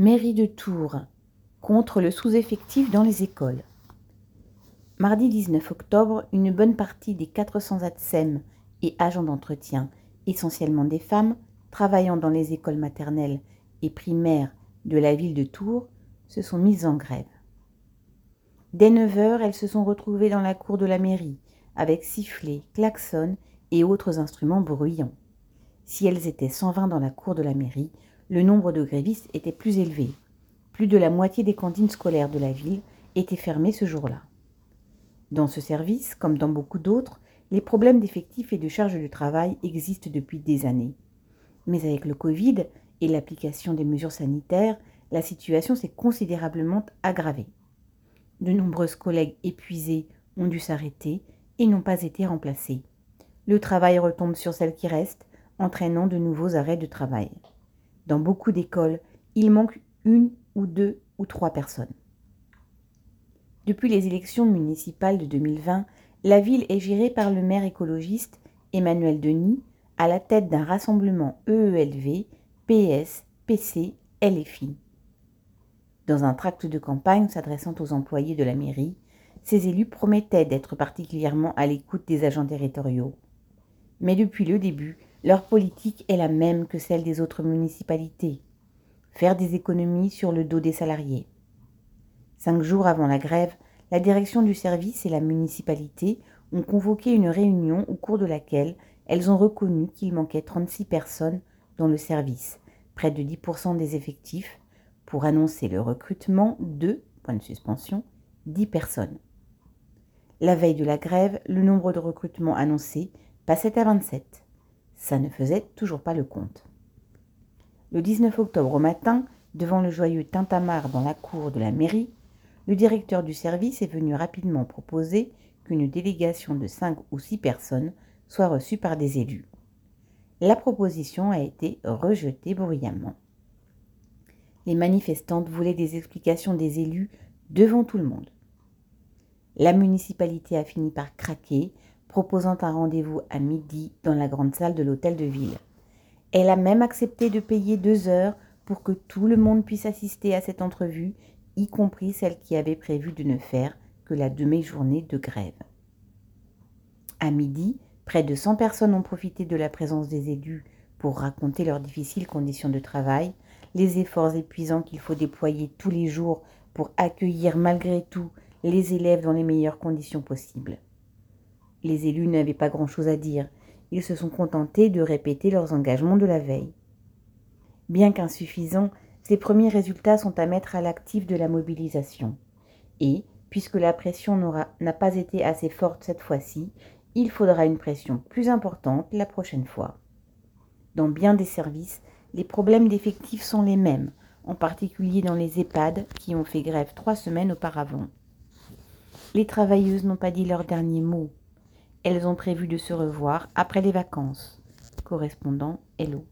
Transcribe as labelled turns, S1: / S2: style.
S1: Mairie de Tours contre le sous-effectif dans les écoles. Mardi 19 octobre, une bonne partie des 400 ATSEM et agents d'entretien, essentiellement des femmes, travaillant dans les écoles maternelles et primaires de la ville de Tours, se sont mises en grève. Dès 9 heures, elles se sont retrouvées dans la cour de la mairie, avec sifflets, klaxons et autres instruments bruyants. Si elles étaient 120 dans la cour de la mairie, le nombre de grévistes était plus élevé. Plus de la moitié des cantines scolaires de la ville étaient fermées ce jour-là. Dans ce service, comme dans beaucoup d'autres, les problèmes d'effectifs et de charges de travail existent depuis des années. Mais avec le Covid et l'application des mesures sanitaires, la situation s'est considérablement aggravée. De nombreuses collègues épuisées ont dû s'arrêter et n'ont pas été remplacées. Le travail retombe sur celles qui restent, entraînant de nouveaux arrêts de travail. Dans beaucoup d'écoles, il manque une ou deux ou trois personnes. Depuis les élections municipales de 2020, la ville est gérée par le maire écologiste Emmanuel Denis à la tête d'un rassemblement EELV, PS, PC, LFI. Dans un tract de campagne s'adressant aux employés de la mairie, ces élus promettaient d'être particulièrement à l'écoute des agents territoriaux. Mais depuis le début, leur politique est la même que celle des autres municipalités. Faire des économies sur le dos des salariés. Cinq jours avant la grève, la direction du service et la municipalité ont convoqué une réunion au cours de laquelle elles ont reconnu qu'il manquait 36 personnes dans le service, près de 10% des effectifs, pour annoncer le recrutement de, point de suspension, 10 personnes. La veille de la grève, le nombre de recrutements annoncés passait à 27 ça ne faisait toujours pas le compte. Le 19 octobre au matin, devant le joyeux tintamarre dans la cour de la mairie, le directeur du service est venu rapidement proposer qu'une délégation de cinq ou six personnes soit reçue par des élus. La proposition a été rejetée bruyamment. Les manifestantes voulaient des explications des élus devant tout le monde. La municipalité a fini par craquer proposant un rendez-vous à midi dans la grande salle de l'hôtel de ville. Elle a même accepté de payer deux heures pour que tout le monde puisse assister à cette entrevue, y compris celle qui avait prévu de ne faire que la demi-journée de grève. À midi, près de 100 personnes ont profité de la présence des élus pour raconter leurs difficiles conditions de travail, les efforts épuisants qu'il faut déployer tous les jours pour accueillir malgré tout les élèves dans les meilleures conditions possibles. Les élus n'avaient pas grand-chose à dire. Ils se sont contentés de répéter leurs engagements de la veille. Bien qu'insuffisants, ces premiers résultats sont à mettre à l'actif de la mobilisation. Et, puisque la pression n'a pas été assez forte cette fois-ci, il faudra une pression plus importante la prochaine fois. Dans bien des services, les problèmes d'effectifs sont les mêmes, en particulier dans les EHPAD qui ont fait grève trois semaines auparavant. Les travailleuses n'ont pas dit leur dernier mot. Elles ont prévu de se revoir après les vacances. Correspondant Hello.